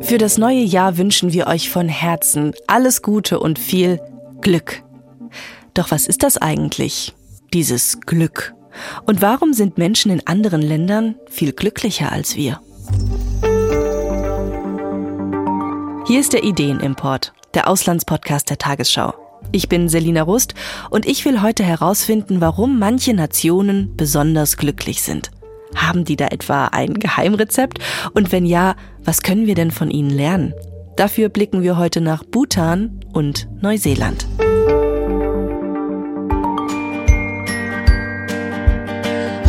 Für das neue Jahr wünschen wir euch von Herzen alles Gute und viel Glück. Doch was ist das eigentlich, dieses Glück? Und warum sind Menschen in anderen Ländern viel glücklicher als wir? Hier ist der Ideenimport, der Auslandspodcast der Tagesschau. Ich bin Selina Rust und ich will heute herausfinden, warum manche Nationen besonders glücklich sind. Haben die da etwa ein Geheimrezept? Und wenn ja, was können wir denn von ihnen lernen? Dafür blicken wir heute nach Bhutan und Neuseeland.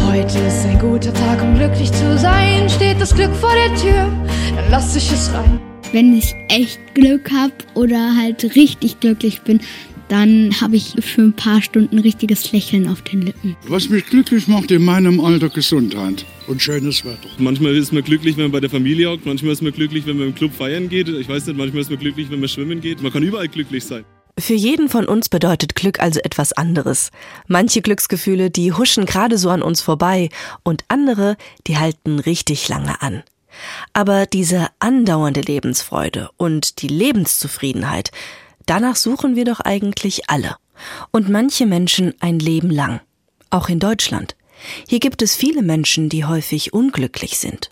Heute ist ein guter Tag, um glücklich zu sein. Steht das Glück vor der Tür, dann lass ich es rein. Wenn ich echt Glück habe oder halt richtig glücklich bin, dann habe ich für ein paar Stunden richtiges Lächeln auf den Lippen. Was mich glücklich macht in meinem Alter, Gesundheit und schönes Wetter. Manchmal ist man glücklich, wenn man bei der Familie hockt, manchmal ist man glücklich, wenn man im Club feiern geht. Ich weiß nicht, manchmal ist man glücklich, wenn man schwimmen geht. Man kann überall glücklich sein. Für jeden von uns bedeutet Glück also etwas anderes. Manche Glücksgefühle, die huschen gerade so an uns vorbei und andere, die halten richtig lange an. Aber diese andauernde Lebensfreude und die Lebenszufriedenheit, danach suchen wir doch eigentlich alle. Und manche Menschen ein Leben lang. Auch in Deutschland. Hier gibt es viele Menschen, die häufig unglücklich sind.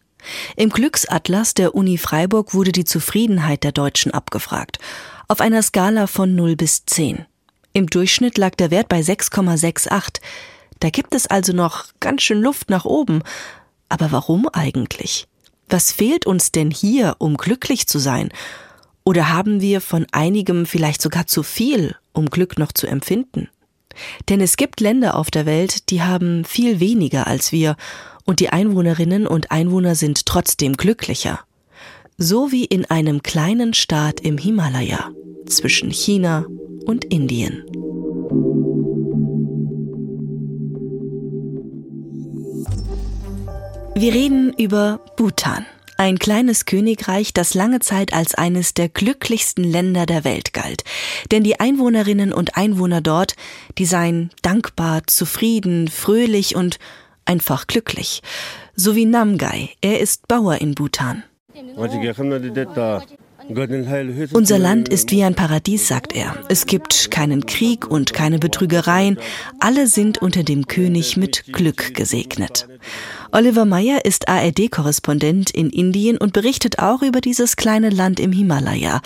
Im Glücksatlas der Uni Freiburg wurde die Zufriedenheit der Deutschen abgefragt auf einer Skala von 0 bis 10. Im Durchschnitt lag der Wert bei 6,68. Da gibt es also noch ganz schön Luft nach oben. Aber warum eigentlich? Was fehlt uns denn hier, um glücklich zu sein? Oder haben wir von einigem vielleicht sogar zu viel, um Glück noch zu empfinden? Denn es gibt Länder auf der Welt, die haben viel weniger als wir, und die Einwohnerinnen und Einwohner sind trotzdem glücklicher so wie in einem kleinen Staat im Himalaya zwischen China und Indien. Wir reden über Bhutan, ein kleines Königreich, das lange Zeit als eines der glücklichsten Länder der Welt galt. Denn die Einwohnerinnen und Einwohner dort, die seien dankbar, zufrieden, fröhlich und einfach glücklich. So wie Namgai, er ist Bauer in Bhutan. Unser Land ist wie ein Paradies, sagt er. Es gibt keinen Krieg und keine Betrügereien. Alle sind unter dem König mit Glück gesegnet. Oliver Meyer ist ARD-Korrespondent in Indien und berichtet auch über dieses kleine Land im Himalaya.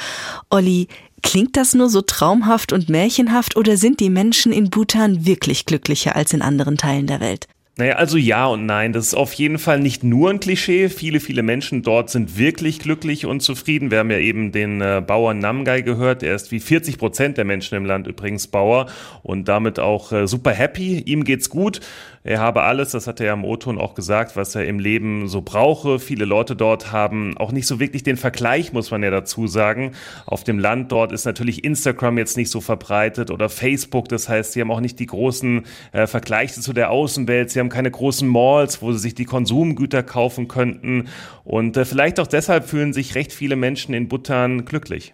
Olli, klingt das nur so traumhaft und märchenhaft oder sind die Menschen in Bhutan wirklich glücklicher als in anderen Teilen der Welt? Naja, also ja und nein. Das ist auf jeden Fall nicht nur ein Klischee. Viele, viele Menschen dort sind wirklich glücklich und zufrieden. Wir haben ja eben den äh, Bauern Namgai gehört. Er ist wie 40 Prozent der Menschen im Land übrigens Bauer und damit auch äh, super happy. Ihm geht's gut. Er habe alles, das hat er ja im O-Ton auch gesagt, was er im Leben so brauche. Viele Leute dort haben auch nicht so wirklich den Vergleich, muss man ja dazu sagen. Auf dem Land dort ist natürlich Instagram jetzt nicht so verbreitet oder Facebook. Das heißt, sie haben auch nicht die großen äh, Vergleiche zu der Außenwelt. Sie haben keine großen Malls, wo sie sich die Konsumgüter kaufen könnten. Und äh, vielleicht auch deshalb fühlen sich recht viele Menschen in Bhutan glücklich.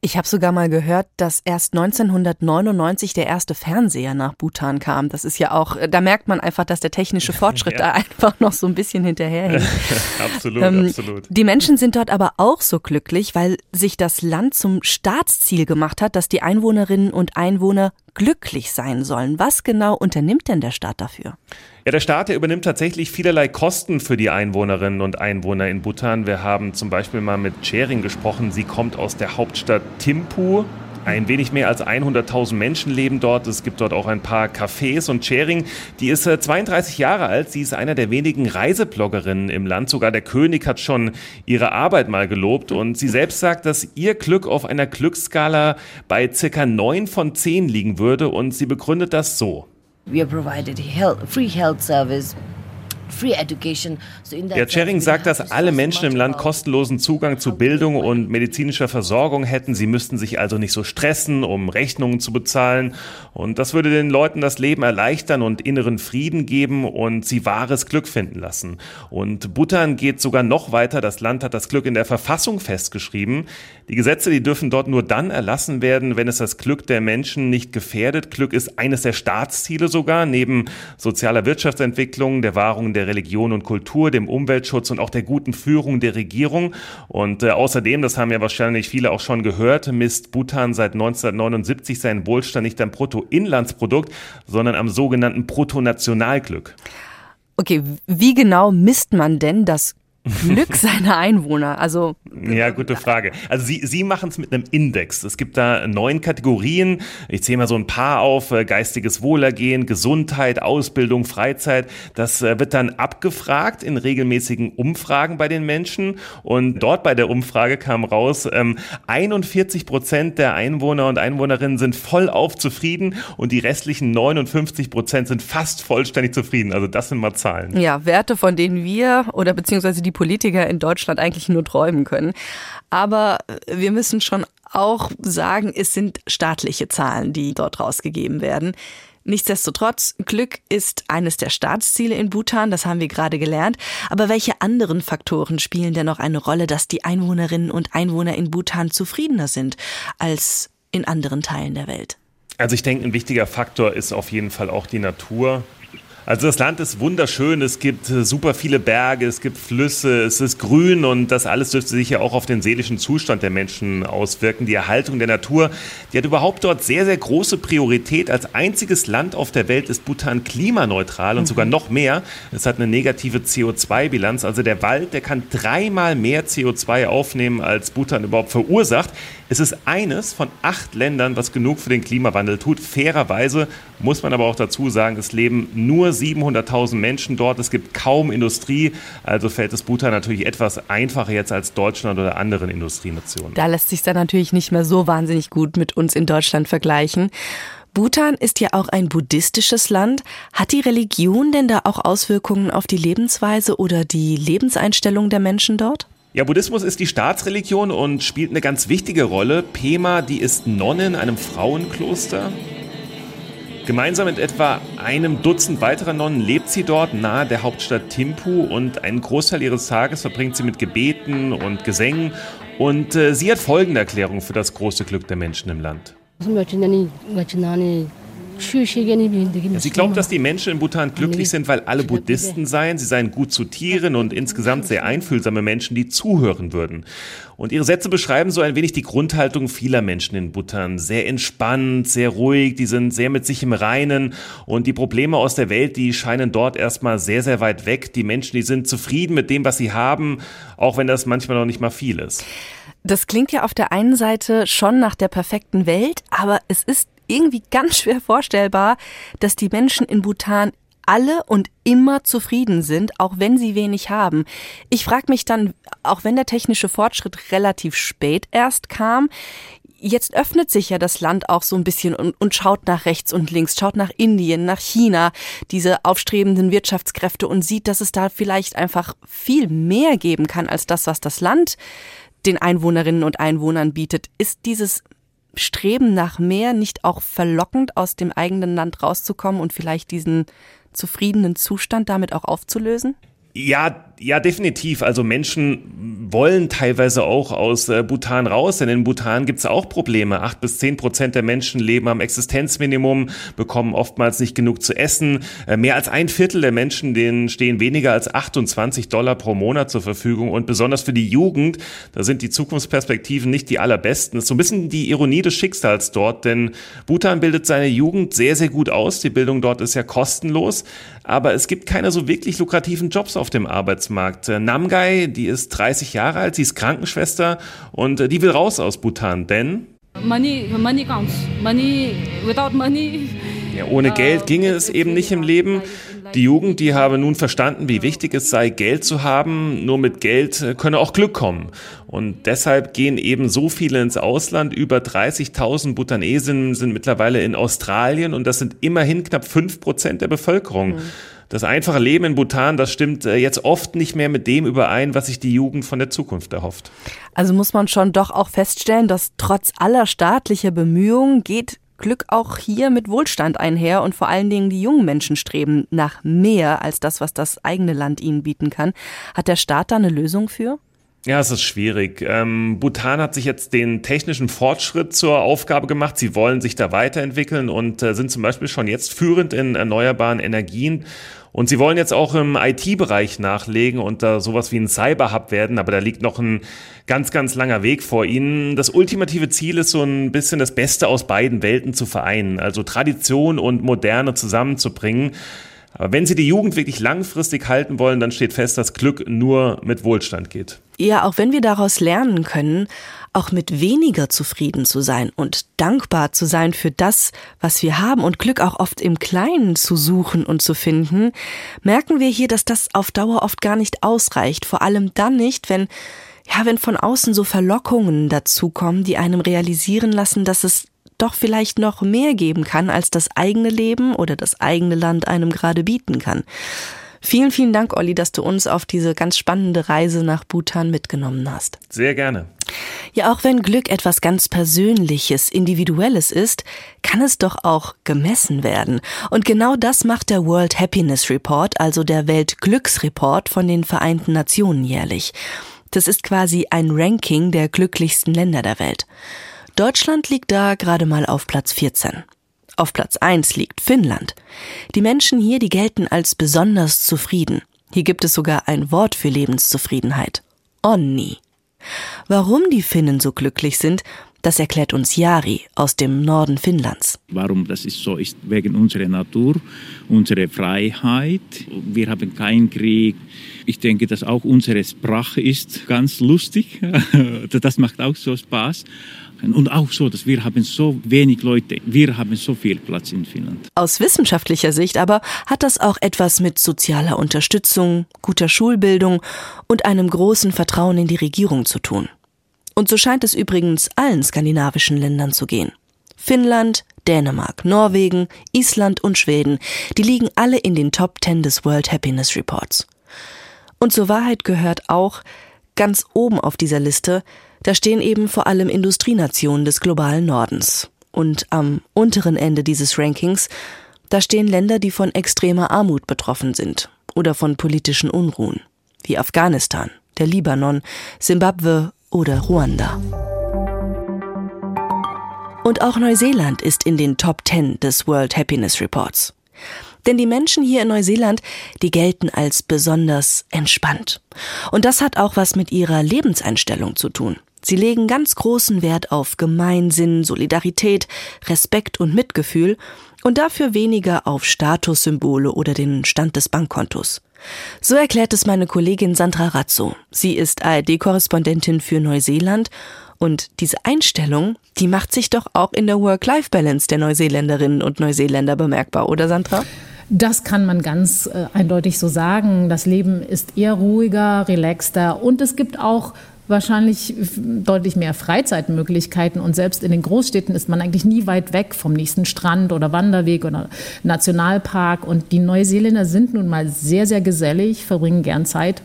Ich habe sogar mal gehört, dass erst 1999 der erste Fernseher nach Bhutan kam. Das ist ja auch, da merkt man einfach, dass der technische Fortschritt ja. da einfach noch so ein bisschen hinterherhängt. absolut, ähm, absolut. Die Menschen sind dort aber auch so glücklich, weil sich das Land zum Staatsziel gemacht hat, dass die Einwohnerinnen und Einwohner glücklich sein sollen. Was genau unternimmt denn der Staat dafür? Ja, der Staat der übernimmt tatsächlich vielerlei Kosten für die Einwohnerinnen und Einwohner in Bhutan. Wir haben zum Beispiel mal mit Chering gesprochen. Sie kommt aus der Hauptstadt Thimphu. Ein wenig mehr als 100.000 Menschen leben dort. Es gibt dort auch ein paar Cafés und Chering, die ist 32 äh, Jahre alt. Sie ist einer der wenigen Reisebloggerinnen im Land. Sogar der König hat schon ihre Arbeit mal gelobt. Und sie selbst sagt, dass ihr Glück auf einer Glücksskala bei circa 9 von 10 liegen würde. Und sie begründet das so. We are provided health, free health service ja, Chering sagt, dass alle Menschen im Land kostenlosen Zugang zu Bildung und medizinischer Versorgung hätten. Sie müssten sich also nicht so stressen, um Rechnungen zu bezahlen. Und das würde den Leuten das Leben erleichtern und inneren Frieden geben und sie wahres Glück finden lassen. Und Bhutan geht sogar noch weiter. Das Land hat das Glück in der Verfassung festgeschrieben. Die Gesetze, die dürfen dort nur dann erlassen werden, wenn es das Glück der Menschen nicht gefährdet. Glück ist eines der Staatsziele sogar, neben sozialer Wirtschaftsentwicklung, der Wahrung der Religion und Kultur, dem Umweltschutz und auch der guten Führung der Regierung. Und äh, außerdem, das haben ja wahrscheinlich viele auch schon gehört, misst Bhutan seit 1979 seinen Wohlstand nicht am Bruttoinlandsprodukt, sondern am sogenannten Bruttonationalglück. Okay, wie genau misst man denn das Glück seiner Einwohner? Also ja, gute Frage. Also Sie, Sie machen es mit einem Index. Es gibt da neun Kategorien. Ich zähle mal so ein paar auf: äh, geistiges Wohlergehen, Gesundheit, Ausbildung, Freizeit. Das äh, wird dann abgefragt in regelmäßigen Umfragen bei den Menschen. Und dort bei der Umfrage kam raus: 41 ähm, Prozent der Einwohner und Einwohnerinnen sind vollauf zufrieden und die restlichen 59 Prozent sind fast vollständig zufrieden. Also das sind mal Zahlen. Ja, Werte, von denen wir oder beziehungsweise die Politiker in Deutschland eigentlich nur träumen können. Aber wir müssen schon auch sagen, es sind staatliche Zahlen, die dort rausgegeben werden. Nichtsdestotrotz, Glück ist eines der Staatsziele in Bhutan, das haben wir gerade gelernt. Aber welche anderen Faktoren spielen denn noch eine Rolle, dass die Einwohnerinnen und Einwohner in Bhutan zufriedener sind als in anderen Teilen der Welt? Also ich denke, ein wichtiger Faktor ist auf jeden Fall auch die Natur. Also das Land ist wunderschön, es gibt äh, super viele Berge, es gibt Flüsse, es ist grün und das alles dürfte sich ja auch auf den seelischen Zustand der Menschen auswirken. Die Erhaltung der Natur, die hat überhaupt dort sehr, sehr große Priorität. Als einziges Land auf der Welt ist Bhutan klimaneutral und mhm. sogar noch mehr. Es hat eine negative CO2-Bilanz. Also der Wald, der kann dreimal mehr CO2 aufnehmen, als Bhutan überhaupt verursacht. Es ist eines von acht Ländern, was genug für den Klimawandel tut. Fairerweise muss man aber auch dazu sagen, es leben nur 700.000 Menschen dort. Es gibt kaum Industrie. Also fällt es Bhutan natürlich etwas einfacher jetzt als Deutschland oder anderen Industrienationen. Da lässt sich dann natürlich nicht mehr so wahnsinnig gut mit uns in Deutschland vergleichen. Bhutan ist ja auch ein buddhistisches Land. Hat die Religion denn da auch Auswirkungen auf die Lebensweise oder die Lebenseinstellung der Menschen dort? Ja, Buddhismus ist die Staatsreligion und spielt eine ganz wichtige Rolle. Pema, die ist Nonne in einem Frauenkloster. Gemeinsam mit etwa einem Dutzend weiterer Nonnen lebt sie dort nahe der Hauptstadt Thimphu und einen Großteil ihres Tages verbringt sie mit Gebeten und Gesängen. Und äh, sie hat folgende Erklärung für das große Glück der Menschen im Land. Sie glaubt, dass die Menschen in Bhutan glücklich sind, weil alle Buddhisten seien. Sie seien gut zu Tieren und insgesamt sehr einfühlsame Menschen, die zuhören würden. Und ihre Sätze beschreiben so ein wenig die Grundhaltung vieler Menschen in Bhutan. Sehr entspannt, sehr ruhig, die sind sehr mit sich im Reinen und die Probleme aus der Welt, die scheinen dort erstmal sehr, sehr weit weg. Die Menschen, die sind zufrieden mit dem, was sie haben, auch wenn das manchmal noch nicht mal viel ist. Das klingt ja auf der einen Seite schon nach der perfekten Welt, aber es ist irgendwie ganz schwer vorstellbar, dass die Menschen in Bhutan alle und immer zufrieden sind, auch wenn sie wenig haben. Ich frage mich dann, auch wenn der technische Fortschritt relativ spät erst kam, jetzt öffnet sich ja das Land auch so ein bisschen und, und, schaut nach rechts und links, schaut nach Indien, nach China, diese aufstrebenden Wirtschaftskräfte und sieht, dass es da vielleicht einfach viel mehr geben kann als das, was das Land den Einwohnerinnen und Einwohnern bietet. Ist dieses Streben nach mehr nicht auch verlockend, aus dem eigenen Land rauszukommen und vielleicht diesen zufriedenen Zustand damit auch aufzulösen? Ja, ja, definitiv. Also Menschen wollen teilweise auch aus äh, Bhutan raus, denn in Bhutan gibt es auch Probleme. Acht bis zehn Prozent der Menschen leben am Existenzminimum, bekommen oftmals nicht genug zu essen. Äh, mehr als ein Viertel der Menschen, denen stehen weniger als 28 Dollar pro Monat zur Verfügung. Und besonders für die Jugend, da sind die Zukunftsperspektiven nicht die allerbesten. Das ist so ein bisschen die Ironie des Schicksals dort, denn Bhutan bildet seine Jugend sehr, sehr gut aus. Die Bildung dort ist ja kostenlos, aber es gibt keine so wirklich lukrativen Jobs auf dem Arbeitsmarkt. Äh, Namgai, die ist 30 Jahre alt, sie ist Krankenschwester und äh, die will raus aus Bhutan, denn Money, money counts. Money, without money. Ja, ohne uh, Geld ginge es eben nicht im Leben. Die Jugend, die habe nun verstanden, wie wichtig es sei, Geld zu haben. Nur mit Geld äh, könne auch Glück kommen. Und deshalb gehen eben so viele ins Ausland. Über 30.000 Bhutanesen sind mittlerweile in Australien und das sind immerhin knapp fünf Prozent der Bevölkerung. Mhm. Das einfache Leben in Bhutan, das stimmt äh, jetzt oft nicht mehr mit dem überein, was sich die Jugend von der Zukunft erhofft. Also muss man schon doch auch feststellen, dass trotz aller staatlicher Bemühungen geht Glück auch hier mit Wohlstand einher und vor allen Dingen die jungen Menschen streben nach mehr als das, was das eigene Land ihnen bieten kann. Hat der Staat da eine Lösung für? Ja, es ist schwierig. Ähm, Bhutan hat sich jetzt den technischen Fortschritt zur Aufgabe gemacht. Sie wollen sich da weiterentwickeln und äh, sind zum Beispiel schon jetzt führend in erneuerbaren Energien. Und sie wollen jetzt auch im IT-Bereich nachlegen und da sowas wie ein Cyber-Hub werden, aber da liegt noch ein ganz, ganz langer Weg vor ihnen. Das ultimative Ziel ist so ein bisschen das Beste aus beiden Welten zu vereinen, also Tradition und Moderne zusammenzubringen. Aber wenn Sie die Jugend wirklich langfristig halten wollen, dann steht fest, dass Glück nur mit Wohlstand geht. Ja, auch wenn wir daraus lernen können, auch mit weniger zufrieden zu sein und dankbar zu sein für das, was wir haben und Glück auch oft im Kleinen zu suchen und zu finden, merken wir hier, dass das auf Dauer oft gar nicht ausreicht. Vor allem dann nicht, wenn ja, wenn von außen so Verlockungen dazukommen, die einem realisieren lassen, dass es doch vielleicht noch mehr geben kann, als das eigene Leben oder das eigene Land einem gerade bieten kann. Vielen, vielen Dank, Olli, dass du uns auf diese ganz spannende Reise nach Bhutan mitgenommen hast. Sehr gerne. Ja, auch wenn Glück etwas ganz Persönliches, Individuelles ist, kann es doch auch gemessen werden. Und genau das macht der World Happiness Report, also der Weltglücksreport von den Vereinten Nationen jährlich. Das ist quasi ein Ranking der glücklichsten Länder der Welt. Deutschland liegt da gerade mal auf Platz 14. Auf Platz 1 liegt Finnland. Die Menschen hier, die gelten als besonders zufrieden. Hier gibt es sogar ein Wort für Lebenszufriedenheit. Onni. Warum die Finnen so glücklich sind, das erklärt uns Jari aus dem Norden Finnlands. Warum das ist so ist wegen unserer Natur, unserer Freiheit. Wir haben keinen Krieg. Ich denke, dass auch unsere Sprache ist ganz lustig. Das macht auch so Spaß. Und auch so, dass wir haben so wenig Leute, wir haben so viel Platz in Finnland. Aus wissenschaftlicher Sicht aber hat das auch etwas mit sozialer Unterstützung, guter Schulbildung und einem großen Vertrauen in die Regierung zu tun. Und so scheint es übrigens allen skandinavischen Ländern zu gehen. Finnland, Dänemark, Norwegen, Island und Schweden, die liegen alle in den Top Ten des World Happiness Reports. Und zur Wahrheit gehört auch, ganz oben auf dieser Liste, da stehen eben vor allem Industrienationen des globalen Nordens. Und am unteren Ende dieses Rankings, da stehen Länder, die von extremer Armut betroffen sind oder von politischen Unruhen, wie Afghanistan, der Libanon, Simbabwe oder Ruanda. Und auch Neuseeland ist in den Top 10 des World Happiness Reports. Denn die Menschen hier in Neuseeland, die gelten als besonders entspannt. Und das hat auch was mit ihrer Lebenseinstellung zu tun. Sie legen ganz großen Wert auf Gemeinsinn, Solidarität, Respekt und Mitgefühl und dafür weniger auf Statussymbole oder den Stand des Bankkontos. So erklärt es meine Kollegin Sandra Razzo. Sie ist ARD-Korrespondentin für Neuseeland und diese Einstellung, die macht sich doch auch in der Work-Life-Balance der Neuseeländerinnen und Neuseeländer bemerkbar, oder Sandra? Das kann man ganz äh, eindeutig so sagen. Das Leben ist eher ruhiger, relaxter und es gibt auch wahrscheinlich deutlich mehr Freizeitmöglichkeiten und selbst in den Großstädten ist man eigentlich nie weit weg vom nächsten Strand oder Wanderweg oder Nationalpark und die Neuseeländer sind nun mal sehr, sehr gesellig, verbringen gern Zeit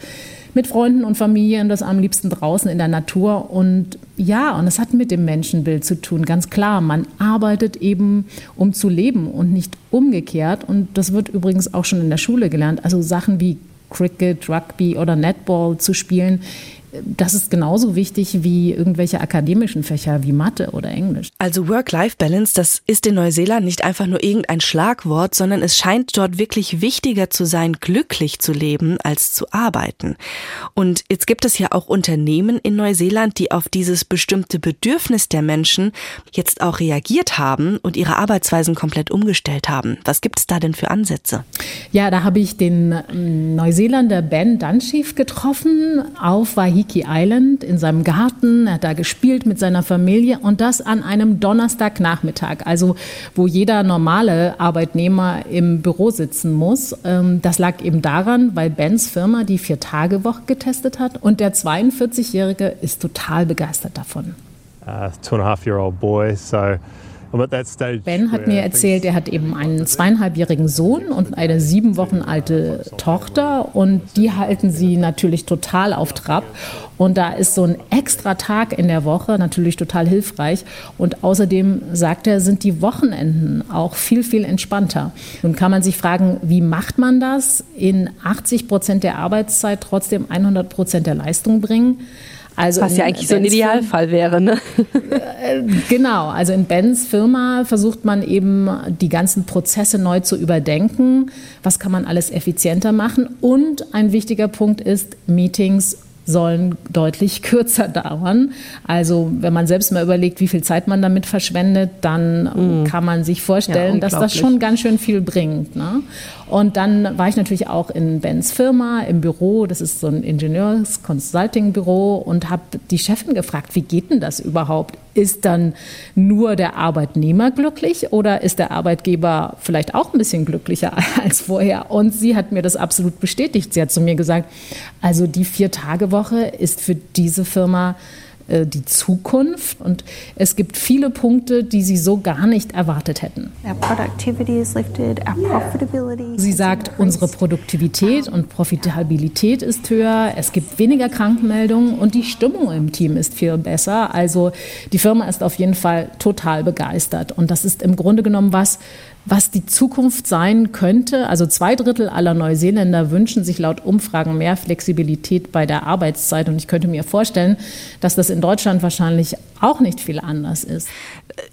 mit Freunden und Familien, das am liebsten draußen in der Natur und ja, und es hat mit dem Menschenbild zu tun, ganz klar. Man arbeitet eben, um zu leben und nicht umgekehrt und das wird übrigens auch schon in der Schule gelernt. Also Sachen wie Cricket, Rugby oder Netball zu spielen, das ist genauso wichtig wie irgendwelche akademischen Fächer wie Mathe oder Englisch. Also Work-Life-Balance, das ist in Neuseeland nicht einfach nur irgendein Schlagwort, sondern es scheint dort wirklich wichtiger zu sein, glücklich zu leben, als zu arbeiten. Und jetzt gibt es ja auch Unternehmen in Neuseeland, die auf dieses bestimmte Bedürfnis der Menschen jetzt auch reagiert haben und ihre Arbeitsweisen komplett umgestellt haben. Was gibt es da denn für Ansätze? Ja, da habe ich den ähm, Neuseeländer Ben Dunschief getroffen auf Wahiki Waiheke Island in seinem Garten. Er hat da gespielt mit seiner Familie und das an einem Donnerstagnachmittag, also wo jeder normale Arbeitnehmer im Büro sitzen muss. Ähm, das lag eben daran, weil Bens Firma die Vier-Tage-Woche getestet hat und der 42-Jährige ist total begeistert davon. Uh, two and a half year old boy, so Ben hat mir erzählt, er hat eben einen zweieinhalbjährigen Sohn und eine sieben Wochen alte Tochter und die halten sie natürlich total auf Trab. Und da ist so ein extra Tag in der Woche natürlich total hilfreich. Und außerdem, sagt er, sind die Wochenenden auch viel, viel entspannter. Nun kann man sich fragen, wie macht man das? In 80 Prozent der Arbeitszeit trotzdem 100 Prozent der Leistung bringen? Also Was ja eigentlich so ein Idealfall wäre, ne? Äh, genau, also in Bens Firma versucht man eben die ganzen Prozesse neu zu überdenken. Was kann man alles effizienter machen? Und ein wichtiger Punkt ist, Meetings sollen deutlich kürzer dauern. Also wenn man selbst mal überlegt, wie viel Zeit man damit verschwendet, dann mm. kann man sich vorstellen, ja, dass das schon ganz schön viel bringt. Ne? Und dann war ich natürlich auch in Bens Firma im Büro, das ist so ein Ingenieurs-Consulting-Büro und habe die Chefin gefragt, wie geht denn das überhaupt? Ist dann nur der Arbeitnehmer glücklich oder ist der Arbeitgeber vielleicht auch ein bisschen glücklicher als vorher? Und sie hat mir das absolut bestätigt. Sie hat zu mir gesagt, also die Vier-Tage-Woche ist für diese Firma äh, die Zukunft. Und es gibt viele Punkte, die sie so gar nicht erwartet hätten. Sie sagt, unsere Produktivität und Profitabilität ist höher, es gibt weniger Krankmeldungen und die Stimmung im Team ist viel besser. Also die Firma ist auf jeden Fall total begeistert. Und das ist im Grunde genommen was, was die Zukunft sein könnte. Also zwei Drittel aller Neuseeländer wünschen sich laut Umfragen mehr Flexibilität bei der Arbeitszeit. Und ich könnte mir vorstellen, dass das in Deutschland wahrscheinlich auch nicht viel anders ist.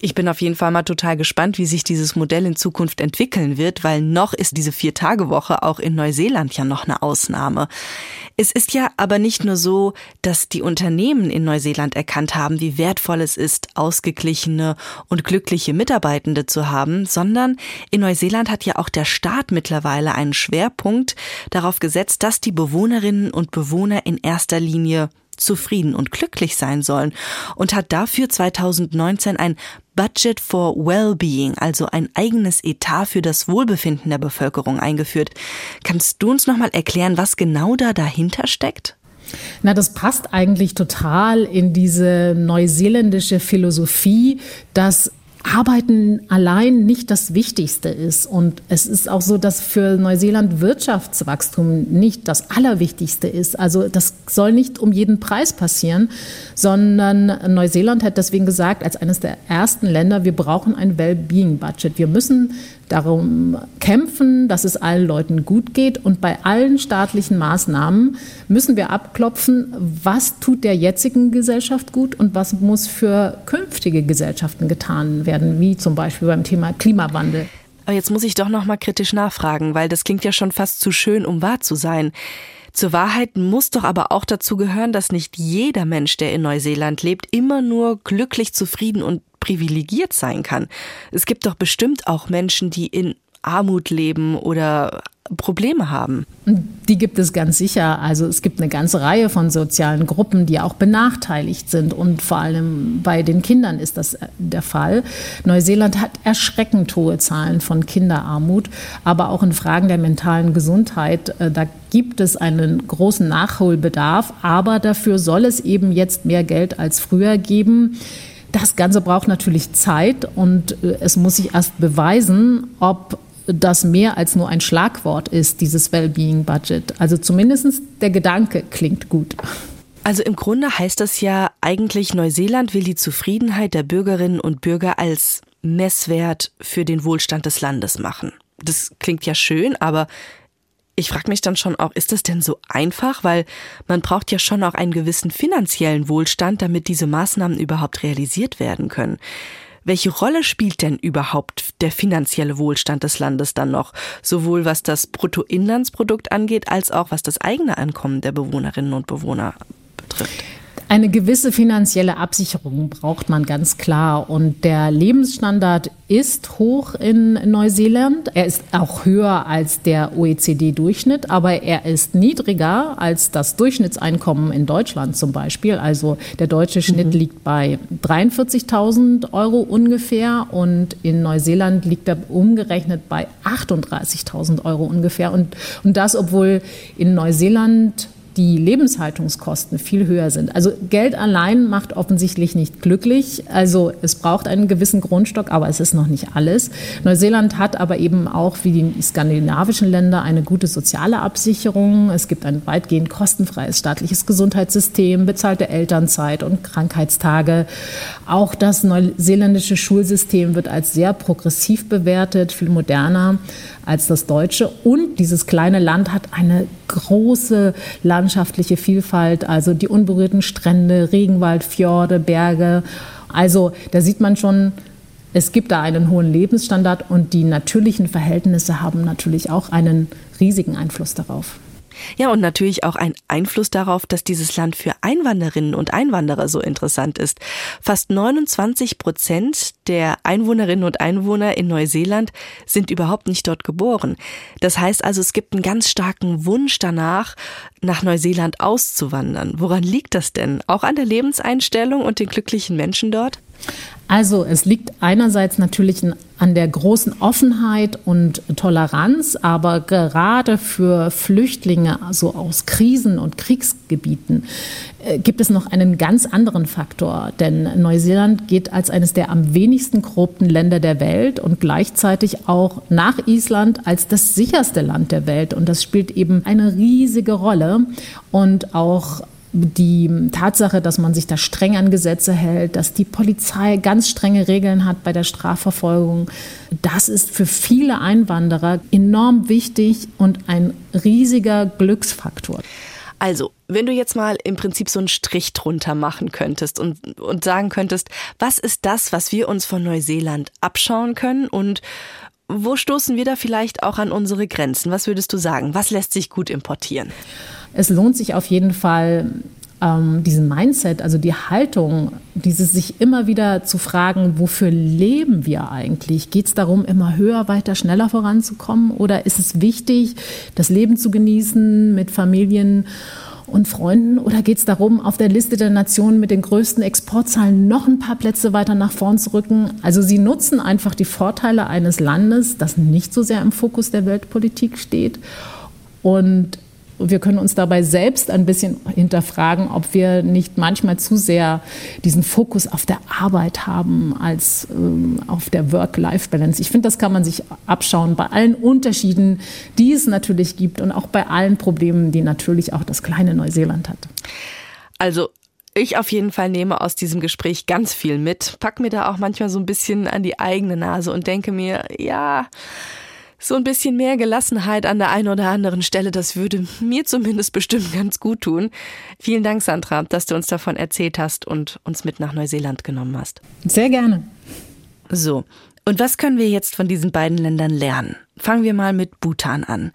Ich bin auf jeden Fall mal total gespannt, wie sich dieses Modell in Zukunft entwickeln wird, weil noch ist diese Vier-Tage-Woche auch in Neuseeland ja noch eine Ausnahme. Es ist ja aber nicht nur so, dass die Unternehmen in Neuseeland erkannt haben, wie wertvoll es ist, ausgeglichene und glückliche Mitarbeitende zu haben, sondern in Neuseeland hat ja auch der Staat mittlerweile einen Schwerpunkt darauf gesetzt, dass die Bewohnerinnen und Bewohner in erster Linie zufrieden und glücklich sein sollen und hat dafür 2019 ein Budget for Wellbeing, also ein eigenes Etat für das Wohlbefinden der Bevölkerung eingeführt. Kannst du uns noch mal erklären, was genau da dahinter steckt? Na, das passt eigentlich total in diese neuseeländische Philosophie, dass Arbeiten allein nicht das Wichtigste ist. Und es ist auch so, dass für Neuseeland Wirtschaftswachstum nicht das Allerwichtigste ist. Also das soll nicht um jeden Preis passieren, sondern Neuseeland hat deswegen gesagt, als eines der ersten Länder, wir brauchen ein Wellbeing-Budget. Wir müssen darum kämpfen, dass es allen Leuten gut geht. Und bei allen staatlichen Maßnahmen müssen wir abklopfen, was tut der jetzigen Gesellschaft gut und was muss für künftige Gesellschaften getan werden, wie zum Beispiel beim Thema Klimawandel. Aber jetzt muss ich doch noch mal kritisch nachfragen, weil das klingt ja schon fast zu schön, um wahr zu sein. Zur Wahrheit muss doch aber auch dazu gehören, dass nicht jeder Mensch, der in Neuseeland lebt, immer nur glücklich, zufrieden und privilegiert sein kann. Es gibt doch bestimmt auch Menschen, die in Armut leben oder Probleme haben. Die gibt es ganz sicher. Also es gibt eine ganze Reihe von sozialen Gruppen, die auch benachteiligt sind. Und vor allem bei den Kindern ist das äh, der Fall. Neuseeland hat erschreckend hohe Zahlen von Kinderarmut, aber auch in Fragen der mentalen Gesundheit. Äh, da gibt es einen großen Nachholbedarf. Aber dafür soll es eben jetzt mehr Geld als früher geben. Das Ganze braucht natürlich Zeit und äh, es muss sich erst beweisen, ob das mehr als nur ein Schlagwort ist, dieses Wellbeing-Budget. Also zumindest der Gedanke klingt gut. Also im Grunde heißt das ja eigentlich, Neuseeland will die Zufriedenheit der Bürgerinnen und Bürger als Messwert für den Wohlstand des Landes machen. Das klingt ja schön, aber ich frage mich dann schon auch, ist das denn so einfach? Weil man braucht ja schon auch einen gewissen finanziellen Wohlstand, damit diese Maßnahmen überhaupt realisiert werden können. Welche Rolle spielt denn überhaupt der finanzielle Wohlstand des Landes dann noch, sowohl was das Bruttoinlandsprodukt angeht, als auch was das eigene Ankommen der Bewohnerinnen und Bewohner betrifft? Eine gewisse finanzielle Absicherung braucht man ganz klar. Und der Lebensstandard ist hoch in Neuseeland. Er ist auch höher als der OECD-Durchschnitt, aber er ist niedriger als das Durchschnittseinkommen in Deutschland zum Beispiel. Also der deutsche Schnitt mhm. liegt bei 43.000 Euro ungefähr und in Neuseeland liegt er umgerechnet bei 38.000 Euro ungefähr. Und, und das, obwohl in Neuseeland die Lebenshaltungskosten viel höher sind. Also Geld allein macht offensichtlich nicht glücklich. Also es braucht einen gewissen Grundstock, aber es ist noch nicht alles. Neuseeland hat aber eben auch wie die skandinavischen Länder eine gute soziale Absicherung. Es gibt ein weitgehend kostenfreies staatliches Gesundheitssystem, bezahlte Elternzeit und Krankheitstage. Auch das neuseeländische Schulsystem wird als sehr progressiv bewertet, viel moderner als das deutsche. Und dieses kleine Land hat eine große landschaftliche Vielfalt, also die unberührten Strände, Regenwald, Fjorde, Berge. Also da sieht man schon, es gibt da einen hohen Lebensstandard und die natürlichen Verhältnisse haben natürlich auch einen riesigen Einfluss darauf. Ja, und natürlich auch ein Einfluss darauf, dass dieses Land für Einwanderinnen und Einwanderer so interessant ist. Fast 29 Prozent der Einwohnerinnen und Einwohner in Neuseeland sind überhaupt nicht dort geboren. Das heißt also, es gibt einen ganz starken Wunsch danach, nach Neuseeland auszuwandern. Woran liegt das denn? Auch an der Lebenseinstellung und den glücklichen Menschen dort? Also es liegt einerseits natürlich an der großen Offenheit und Toleranz, aber gerade für Flüchtlinge so aus Krisen und Kriegsgebieten äh, gibt es noch einen ganz anderen Faktor, denn Neuseeland geht als eines der am wenigsten korrupten Länder der Welt und gleichzeitig auch nach Island als das sicherste Land der Welt. Und das spielt eben eine riesige Rolle und auch die Tatsache, dass man sich da streng an Gesetze hält, dass die Polizei ganz strenge Regeln hat bei der Strafverfolgung, das ist für viele Einwanderer enorm wichtig und ein riesiger Glücksfaktor. Also, wenn du jetzt mal im Prinzip so einen Strich drunter machen könntest und, und sagen könntest, was ist das, was wir uns von Neuseeland abschauen können und wo stoßen wir da vielleicht auch an unsere Grenzen? Was würdest du sagen? Was lässt sich gut importieren? Es lohnt sich auf jeden Fall, ähm, diesen Mindset, also die Haltung, dieses sich immer wieder zu fragen, wofür leben wir eigentlich? Geht es darum, immer höher, weiter, schneller voranzukommen? Oder ist es wichtig, das Leben zu genießen mit Familien? und Freunden? Oder geht es darum, auf der Liste der Nationen mit den größten Exportzahlen noch ein paar Plätze weiter nach vorn zu rücken? Also sie nutzen einfach die Vorteile eines Landes, das nicht so sehr im Fokus der Weltpolitik steht und wir können uns dabei selbst ein bisschen hinterfragen, ob wir nicht manchmal zu sehr diesen Fokus auf der Arbeit haben als ähm, auf der Work-Life-Balance. Ich finde, das kann man sich abschauen bei allen Unterschieden, die es natürlich gibt und auch bei allen Problemen, die natürlich auch das kleine Neuseeland hat. Also ich auf jeden Fall nehme aus diesem Gespräch ganz viel mit, pack mir da auch manchmal so ein bisschen an die eigene Nase und denke mir, ja, so ein bisschen mehr Gelassenheit an der einen oder anderen Stelle, das würde mir zumindest bestimmt ganz gut tun. Vielen Dank, Sandra, dass du uns davon erzählt hast und uns mit nach Neuseeland genommen hast. Sehr gerne. So, und was können wir jetzt von diesen beiden Ländern lernen? Fangen wir mal mit Bhutan an.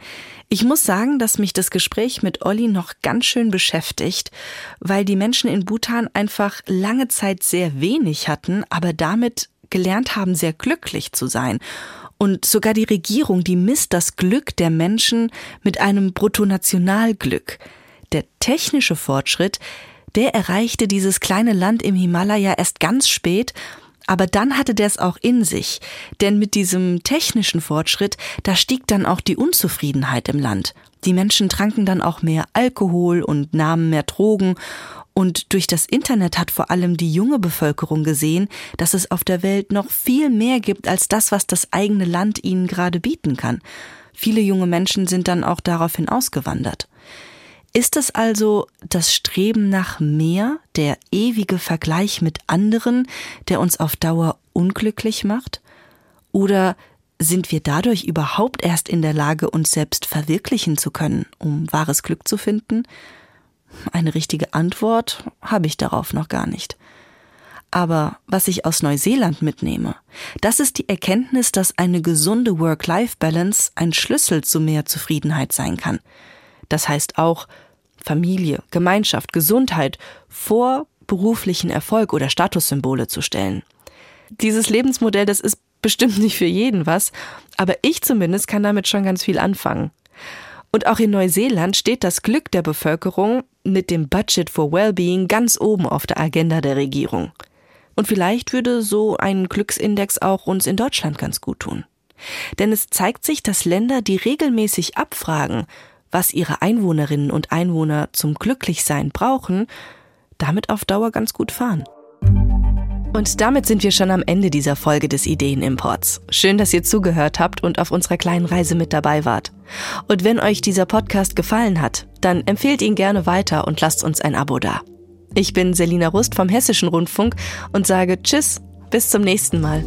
Ich muss sagen, dass mich das Gespräch mit Olli noch ganz schön beschäftigt, weil die Menschen in Bhutan einfach lange Zeit sehr wenig hatten, aber damit gelernt haben, sehr glücklich zu sein und sogar die Regierung, die misst das Glück der Menschen mit einem Bruttonationalglück. Der technische Fortschritt, der erreichte dieses kleine Land im Himalaya erst ganz spät, aber dann hatte der es auch in sich, denn mit diesem technischen Fortschritt, da stieg dann auch die Unzufriedenheit im Land. Die Menschen tranken dann auch mehr Alkohol und nahmen mehr Drogen und durch das Internet hat vor allem die junge Bevölkerung gesehen, dass es auf der Welt noch viel mehr gibt als das, was das eigene Land ihnen gerade bieten kann. Viele junge Menschen sind dann auch daraufhin ausgewandert. Ist es also das Streben nach mehr, der ewige Vergleich mit anderen, der uns auf Dauer unglücklich macht? Oder sind wir dadurch überhaupt erst in der Lage, uns selbst verwirklichen zu können, um wahres Glück zu finden? Eine richtige Antwort habe ich darauf noch gar nicht. Aber was ich aus Neuseeland mitnehme, das ist die Erkenntnis, dass eine gesunde Work-Life-Balance ein Schlüssel zu mehr Zufriedenheit sein kann. Das heißt auch Familie, Gemeinschaft, Gesundheit vor beruflichen Erfolg oder Statussymbole zu stellen. Dieses Lebensmodell, das ist bestimmt nicht für jeden was, aber ich zumindest kann damit schon ganz viel anfangen. Und auch in Neuseeland steht das Glück der Bevölkerung mit dem Budget for Wellbeing ganz oben auf der Agenda der Regierung. Und vielleicht würde so ein Glücksindex auch uns in Deutschland ganz gut tun. Denn es zeigt sich, dass Länder, die regelmäßig abfragen, was ihre Einwohnerinnen und Einwohner zum Glücklichsein brauchen, damit auf Dauer ganz gut fahren. Und damit sind wir schon am Ende dieser Folge des Ideenimports. Schön, dass ihr zugehört habt und auf unserer kleinen Reise mit dabei wart. Und wenn euch dieser Podcast gefallen hat, dann empfehlt ihn gerne weiter und lasst uns ein Abo da. Ich bin Selina Rust vom Hessischen Rundfunk und sage Tschüss, bis zum nächsten Mal.